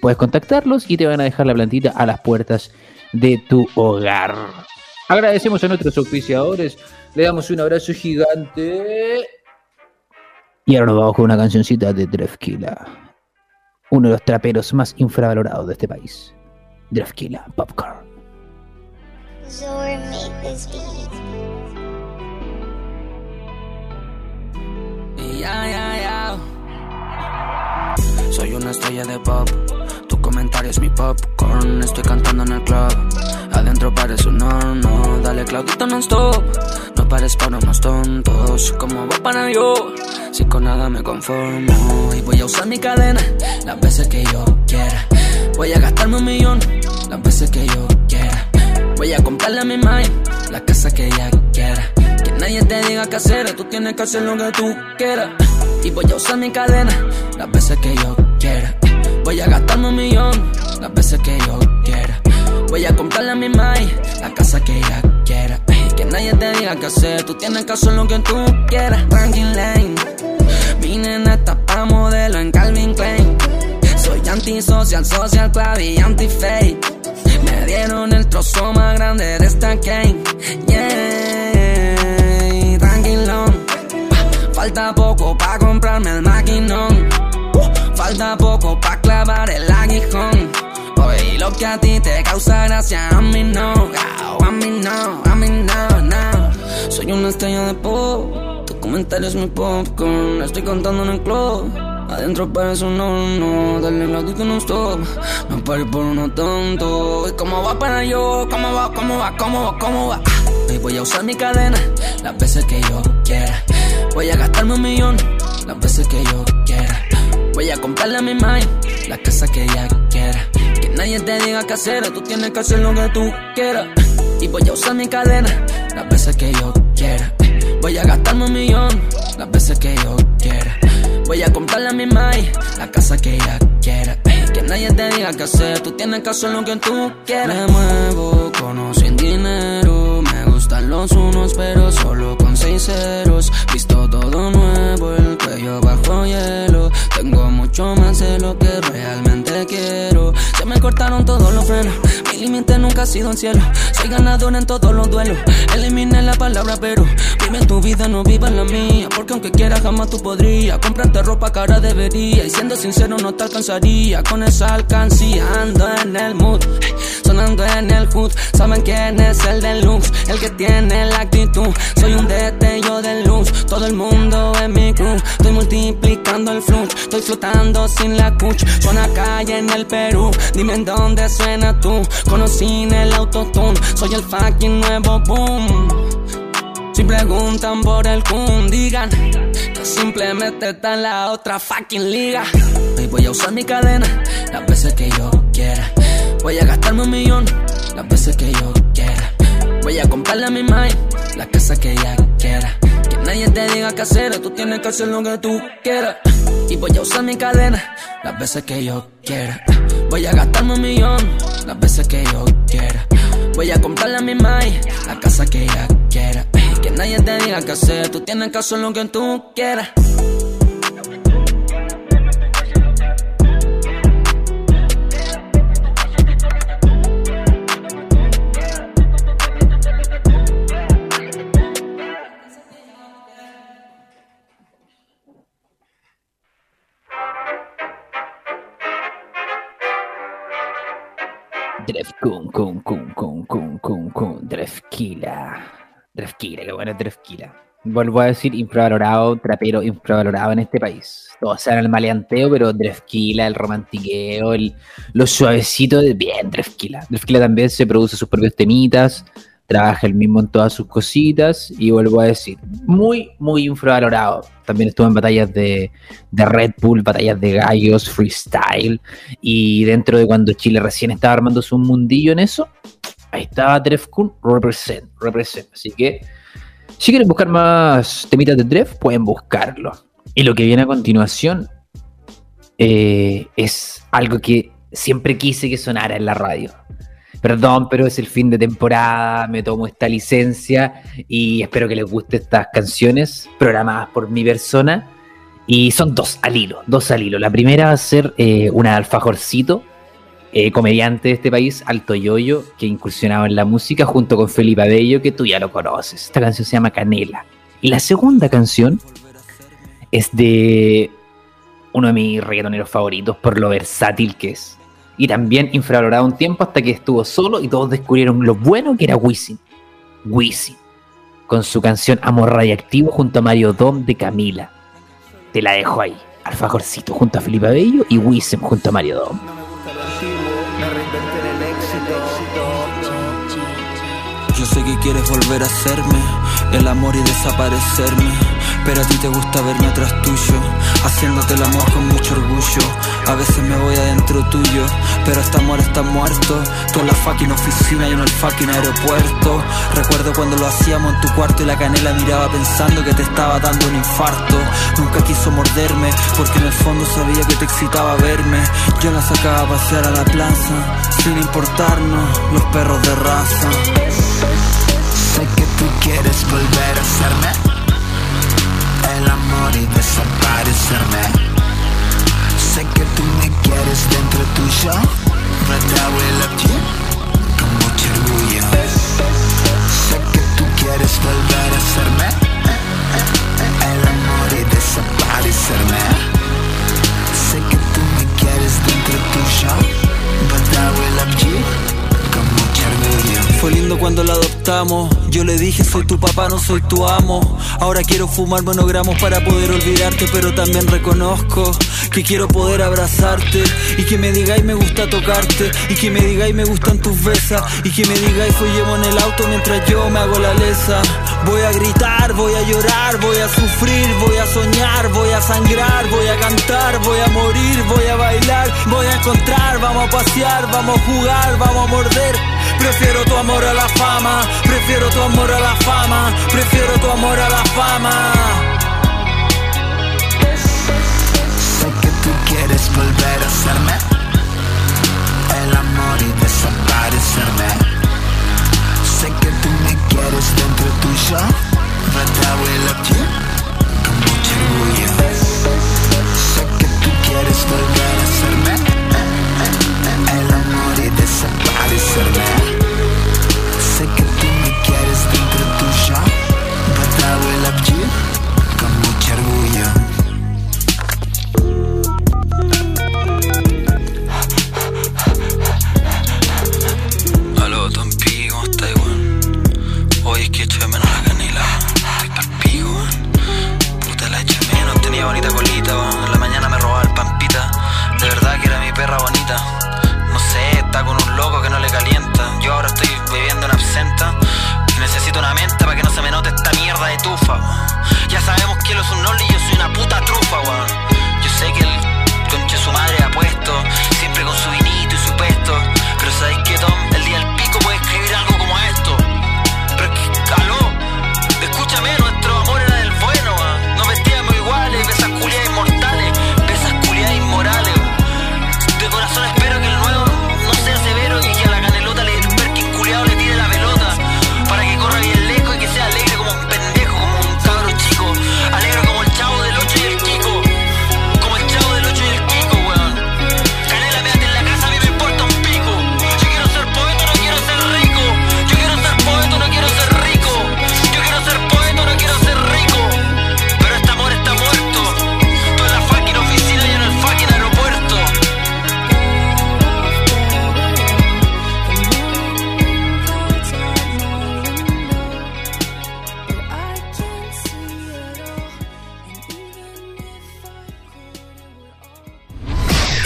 Speaker 2: Puedes contactarlos y te van a dejar la plantita a las puertas de tu hogar. Agradecemos a nuestros auspiciadores. Le damos un abrazo gigante. Y ahora nos vamos con una cancioncita de Drefkila. Uno de los traperos más infravalorados de este país. Drefkila, Popcorn.
Speaker 12: Zor made this beat.
Speaker 13: Ya, ya, ya. Soy una estrella de pop, Tu comentario es mi popcorn, estoy cantando en el club. Adentro parece un horno, dale Claudito non-stop. No pares para unos tontos, como va para yo. Si con nada me conformo y voy a usar mi cadena las veces que yo quiera. Voy a gastarme un millón las veces que yo quiera. Voy a comprarle a mi mind la casa que ella quiera. Que nadie te diga qué hacer, tú tienes que hacer lo que tú quieras. Y voy a usar mi cadena las veces que yo quiera. Voy a gastarme un millón las veces que yo quiera. Voy a comprarle a mi mai la casa que ella quiera. Que nadie te diga qué hacer, tú tienes que hacer lo que tú quieras. Ranking Lane, mi nena está pa' modelo en Calvin Klein. Soy antisocial, social club y anti-fake. Me dieron el trozo más grande de esta game. Yeah, tranquilón. Falta poco pa' comprarme el maquinón. Falta poco pa' clavar el aguijón. Hoy lo que a ti te causa gracia, a mí no. A mí no, a mí no, no. Soy una estrella de pop. Tu comentario es mi popcorn. Estoy cantando en el club. Adentro parece un horno, dale Claudito no stop No pares por uno tonto ¿Y cómo va para yo? ¿Cómo va? ¿Cómo va? ¿Cómo va? ¿Cómo va? Ah, y voy a usar mi cadena las veces que yo quiera Voy a gastarme un millón las veces que yo quiera Voy a comprarle a mi mind la casa que ella quiera Que nadie te diga qué hacer, tú tienes que hacer lo que tú quieras [LAUGHS] Y voy a usar mi cadena las veces que yo quiera Voy a gastarme un millón las veces que yo quiera Voy a comprarle a mi mai la casa que ella quiera. [LAUGHS] Que nadie te diga qué hacer, tú tienes que hacer lo que tú quieras. Me muevo con o sin dinero. Los unos, pero solo con seis ceros. Visto todo nuevo, el cuello bajo hielo. Tengo mucho más de lo que realmente quiero. Se me cortaron todos los frenos. Mi límite nunca ha sido el cielo. Soy ganador en todos los duelos. Eliminé la palabra, pero vive tu vida, no viva la mía. Porque aunque quieras, jamás tú podrías comprarte ropa cara debería. Y siendo sincero, no te alcanzaría con esa alcancía. Ando en el mood, sonando en el hood. Saben quién es el deluxe, el que tiene la actitud. Soy un destello de luz, todo el mundo es mi crew. Estoy multiplicando el flujo, estoy flotando sin la cuch. Suena calle en el Perú, dime en dónde suena tú. Conocí en el autotune, soy el fucking nuevo boom. Si preguntan por el kun, digan que simplemente está en la otra fucking liga. Y voy a usar mi cadena las veces que yo quiera. Voy a gastarme un millón las veces que yo quiera. Voy a comprarle a mi mai la casa que ella quiera. Que nadie te diga qué hacer, tú tienes que hacer lo que tú quieras. Y voy a usar mi cadena las veces que yo quiera. Voy a gastarme un millón las veces que yo quiera. Voy a comprarle a mi mai la casa que ella quiera. Que nadie te diga qué hacer, tú tienes que hacer lo que tú quieras.
Speaker 2: Kun kun kun Drefkila. Drefkila, qué bueno Drefkila. Vuelvo a decir infravalorado, trapero infravalorado en este país. Todos saben el maleanteo, pero Drefkila, el romantiqueo, el, lo suavecito, de bien Drefkila. Drefkila también se produce sus propios temitas, trabaja el mismo en todas sus cositas y vuelvo a decir, muy, muy infravalorado. También estuvo en batallas de, de Red Bull, batallas de gallos, freestyle y dentro de cuando Chile recién estaba armando su mundillo en eso, ahí estaba Drefkun represent, represent. Así que si quieren buscar más temitas de Dref, pueden buscarlo. Y lo que viene a continuación eh, es algo que siempre quise que sonara en la radio. Perdón, pero es el fin de temporada, me tomo esta licencia y espero que les guste estas canciones programadas por mi persona. Y son dos al hilo, dos al hilo. La primera va a ser eh, una de alfajorcito, eh, comediante de este país, Alto Yoyo, que incursionaba en la música junto con Felipe Abello, que tú ya lo conoces. Esta canción se llama Canela. Y la segunda canción es de uno de mis reggaetoneros favoritos por lo versátil que es. Y también infravalorado un tiempo hasta que estuvo solo y todos descubrieron lo bueno que era Wisin. Wisin. Con su canción Amor Radiactivo junto a Mario Dom de Camila. Te la dejo ahí. Alfajorcito junto a Felipe Abello y Wisin junto a Mario Dom.
Speaker 14: Yo sé que quieres volver a hacerme el amor y desaparecerme. Pero a ti te gusta verme atrás tuyo, haciéndote el amor con mucho orgullo. A veces me voy adentro tuyo, pero este amor está muerto. Tú en la fucking oficina y en el fucking aeropuerto. Recuerdo cuando lo hacíamos en tu cuarto y la canela miraba pensando que te estaba dando un infarto. Nunca quiso morderme, porque en el fondo sabía que te excitaba verme. Yo la sacaba a pasear a la plaza, sin importarnos los perros de raza.
Speaker 15: Sé que tú quieres volver a hacerme el amor y desaparecerme. Sé que tú me quieres dentro tuyo, I will love you con mucho orgullo. Sé que tú quieres volver a hacerme el amor y desaparecerme. Sé que tú me quieres dentro tuyo, but I will love you con mucho orgullo.
Speaker 14: Fue lindo cuando la adoptamos. Yo le dije, soy tu papá, no soy tu amo. Ahora quiero fumar monogramos para poder olvidarte, pero también reconozco que quiero poder abrazarte y que me digáis me gusta tocarte y que me digáis me gustan tus besas y que me digáis follemos en el auto mientras yo me hago la lesa. Voy a gritar, voy a llorar, voy a sufrir, voy a soñar, voy a sangrar, voy a cantar, voy a morir, voy a bailar, voy a encontrar, vamos a pasear, vamos a jugar, vamos a morder. Prefiero tu amor a la fama, prefiero tu amor a la fama, prefiero tu amor a la fama.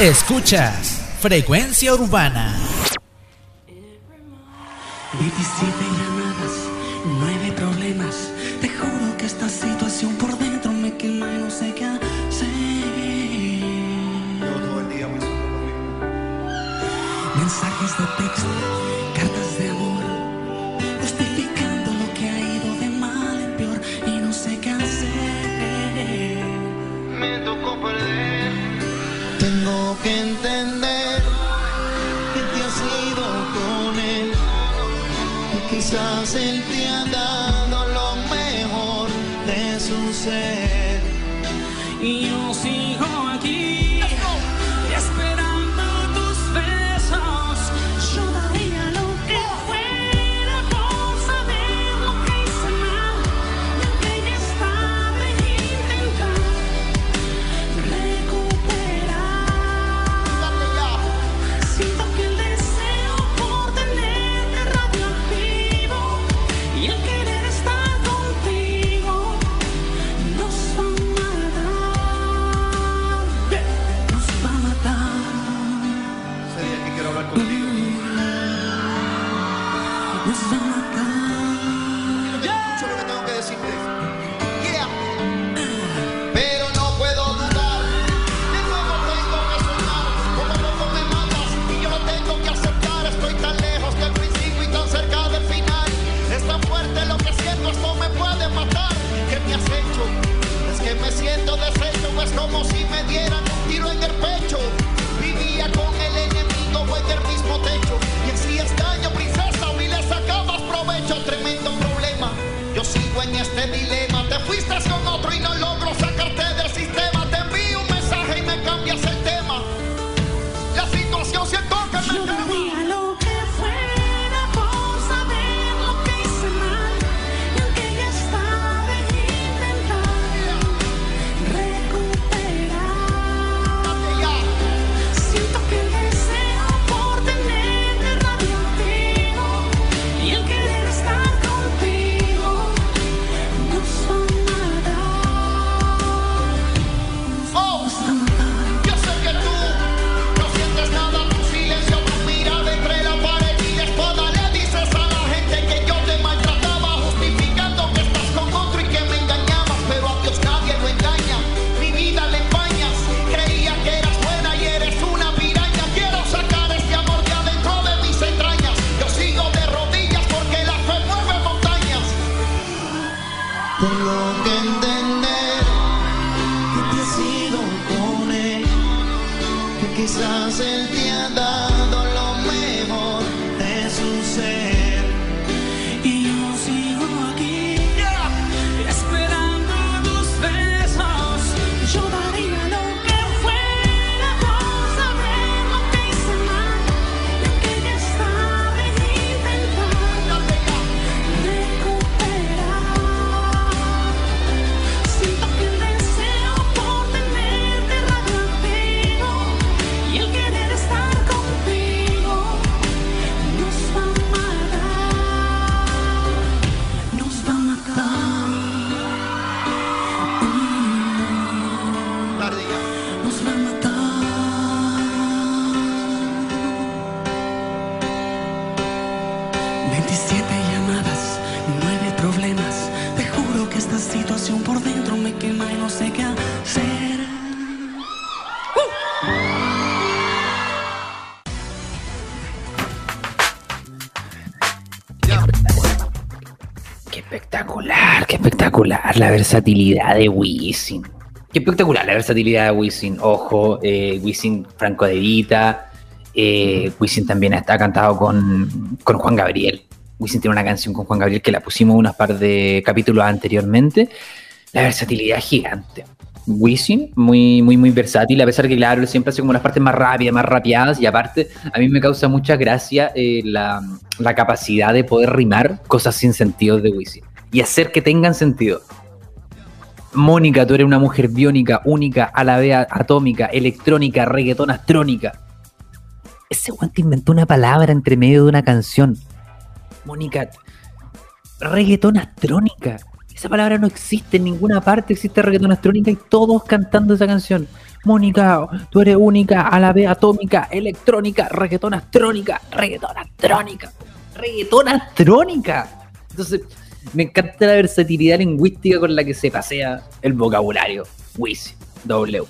Speaker 14: Escuchas Frecuencia Urbana. es como si me dieran un tiro en el pecho. Vivía con el enemigo en el
Speaker 2: mismo techo. La versatilidad de Wisin. Qué espectacular la versatilidad de Wisin. Ojo, eh, Wisin Franco de Vita. Eh, Wisin también está cantado con, con Juan Gabriel. Wisin tiene una canción con Juan Gabriel que la pusimos unas par de capítulos anteriormente. La versatilidad gigante. Wisin, muy, muy, muy versátil, a pesar que, claro, siempre hace como las partes más rápidas, más rapeadas, y aparte, a mí me causa mucha gracia eh, la, la capacidad de poder rimar cosas sin sentido de Wisin y hacer que tengan sentido. Mónica, tú eres una mujer biónica, única, a la vez atómica, electrónica, reggaetón astrónica. Ese weón te inventó una palabra entre medio de una canción. Mónica, reggaetón astrónica. Esa palabra no existe en ninguna parte, existe reggaetón astrónica y todos cantando esa canción. Mónica, tú eres única, a la vez atómica, electrónica, reggaetón astrónica, reggaetón astrónica, reggaetón astrónica. Entonces, me encanta la versatilidad lingüística con la que se pasea el vocabulario. Wisin, W.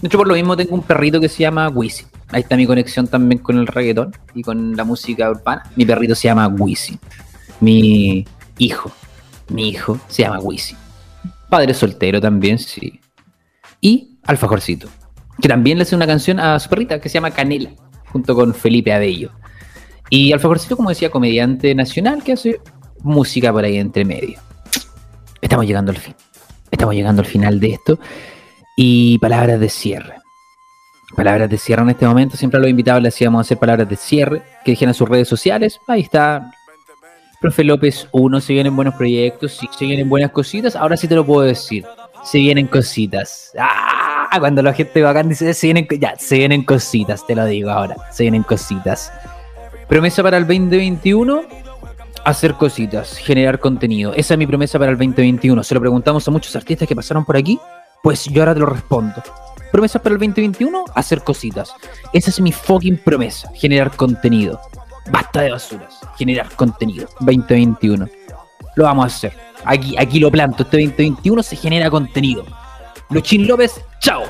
Speaker 2: De hecho, por lo mismo tengo un perrito que se llama Wisin. Ahí está mi conexión también con el reggaetón y con la música urbana. Mi perrito se llama Wisin. Mi hijo, mi hijo se llama Wisin. Padre soltero también, sí. Y Alfajorcito, que también le hace una canción a su perrita que se llama Canela, junto con Felipe Abello. Y Alfajorcito, como decía, comediante nacional que hace música por ahí entre medio. Estamos llegando al fin. Estamos llegando al final de esto. Y palabras de cierre. Palabras de cierre en este momento. Siempre a los invitados les hacíamos hacer palabras de cierre. Que dijeran sus redes sociales. Ahí está. Profe López 1, se vienen buenos proyectos, se vienen buenas cositas. Ahora sí te lo puedo decir. Se vienen cositas. ¡Ah! Cuando la gente bacán dice, se vienen, ya, se vienen cositas, te lo digo ahora. Se vienen cositas. Promesa para el 2021 hacer cositas, generar contenido. Esa es mi promesa para el 2021. Se lo preguntamos a muchos artistas que pasaron por aquí, pues yo ahora te lo respondo. Promesas para el 2021, hacer cositas. Esa es mi fucking promesa, generar contenido. Basta de basuras, generar contenido. 2021. Lo vamos a hacer. Aquí, aquí lo planto. Este 2021 se genera contenido. Luchín López, chao.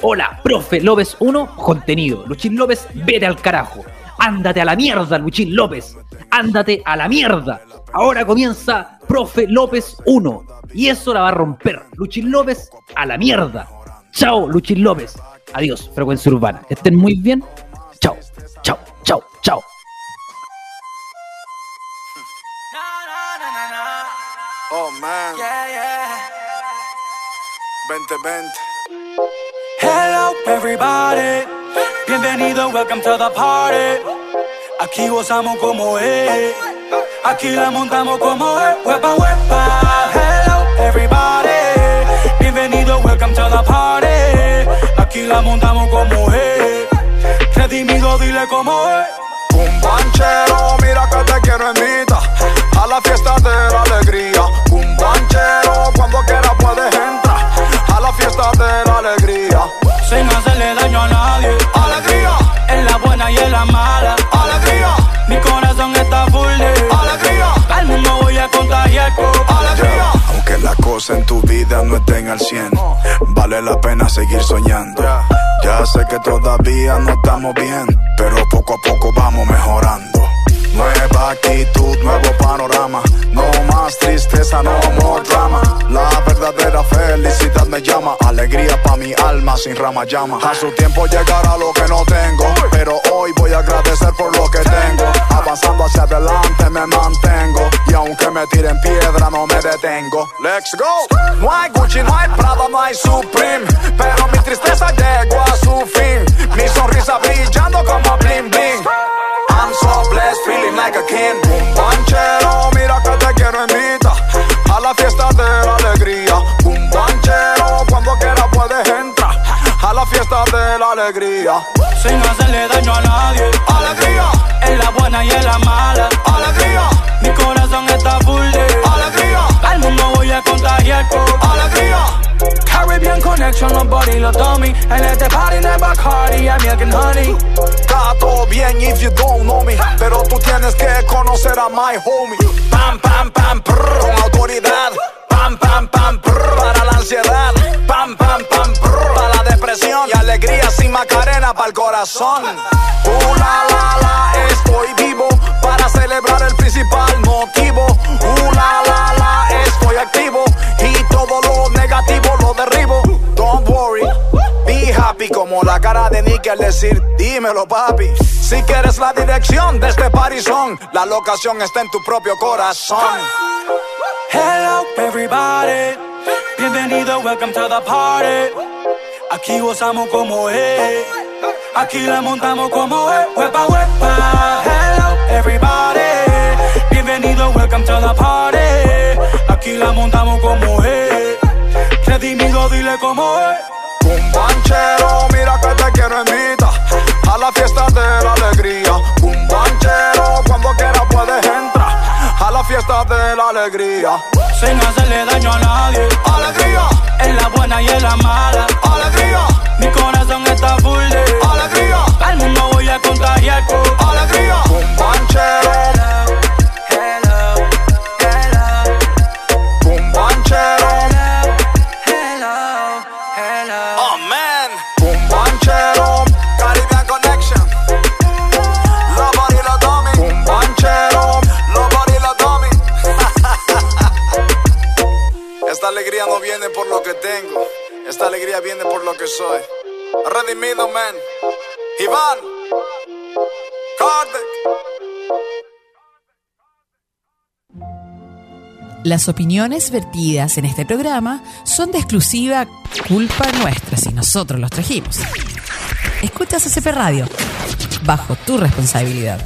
Speaker 2: Hola, profe López 1, contenido. Luchín López, vete al carajo. Ándate a la mierda, Luchín López. Ándate a la mierda. Ahora comienza Profe López 1. Y eso la va a romper. Luchín López a la mierda. Chao, Luchín López. Adiós, frecuencia urbana. Que estén muy bien. Chao, chao, chao, chao.
Speaker 16: Oh man. Vente, vente.
Speaker 17: Hello everybody, bienvenido, welcome to the party. Aquí gozamos como es, aquí la montamos como es. Huepa, huepa. Hello everybody, bienvenido, welcome to the party. Aquí la montamos como es, redimido, dile como es.
Speaker 16: Un panchero,
Speaker 17: En
Speaker 16: tu vida no estén al 100, vale la pena seguir soñando. Ya sé que todavía no estamos bien, pero poco a poco vamos mejorando. Nueva actitud, nuevo panorama. No más tristeza, no more drama. La verdadera felicidad me llama. Alegría pa' mi alma sin rama llama. A su tiempo llegará lo que no tengo. Pero hoy voy a agradecer por lo que tengo. Avanzando hacia adelante me mantengo. Y aunque me tiren piedra, no me detengo. Let's go. No hay Gucci, no hay Prada, no hay Supreme. Pero mi tristeza llegó a su fin. Mi sonrisa brillando como bling bling. I'm so blessed, feeling like a king. Un banchero, mira que te quiero invita a la fiesta alegría.
Speaker 17: Sin hacerle daño a nadie.
Speaker 16: Alegría.
Speaker 17: En la buena y en la mala.
Speaker 16: Alegría.
Speaker 17: Mi corazón está full de
Speaker 16: alegría.
Speaker 17: Al mundo voy a contagiar con
Speaker 16: alegría.
Speaker 17: Caribbean connection, los body, los dummy. En este party de Bacardi, I'm milk and honey.
Speaker 16: Está todo bien if you don't know me. Pero tú tienes que conocer a my homie. Pam, pam, pam, prr, con autoridad. Pam, pam, pam, prr, para la ansiedad. Pam, pam, pam, prr, para la depresión. Y alegría sin macarena para el corazón. Uh, la, la, estoy vivo para celebrar el principal motivo. Uh, la, la, la, estoy activo. Y todo lo negativo lo derribo. Don't worry, be happy. Como la cara de Nicky al decir, dímelo, papi. Si quieres la dirección de este parizón, la locación está en tu propio corazón.
Speaker 17: Hello, everybody. Bienvenido, welcome to the party. Aquí gozamos como es. Aquí la montamos como es. Huepa, huepa. Hello, everybody. Bienvenido, welcome to the party. Aquí la montamos como es. Redimido, dile como es.
Speaker 16: Un banchero, mira que te quiero invitar a la fiesta de la alegría. Un banchero, la fiesta de la alegría.
Speaker 17: Sin hacerle daño a nadie.
Speaker 16: Alegría.
Speaker 17: En la buena y en la mala.
Speaker 16: Alegría.
Speaker 17: Mi corazón está full de
Speaker 16: alegría.
Speaker 17: Al mundo voy a contagiar con
Speaker 16: alegría. Un banchero. Esta alegría viene por lo que soy. Redimido, man. Iván. Kardec.
Speaker 18: Las opiniones vertidas en este programa son de exclusiva culpa nuestra si nosotros los trajimos. Escuchas CP Radio, bajo tu responsabilidad.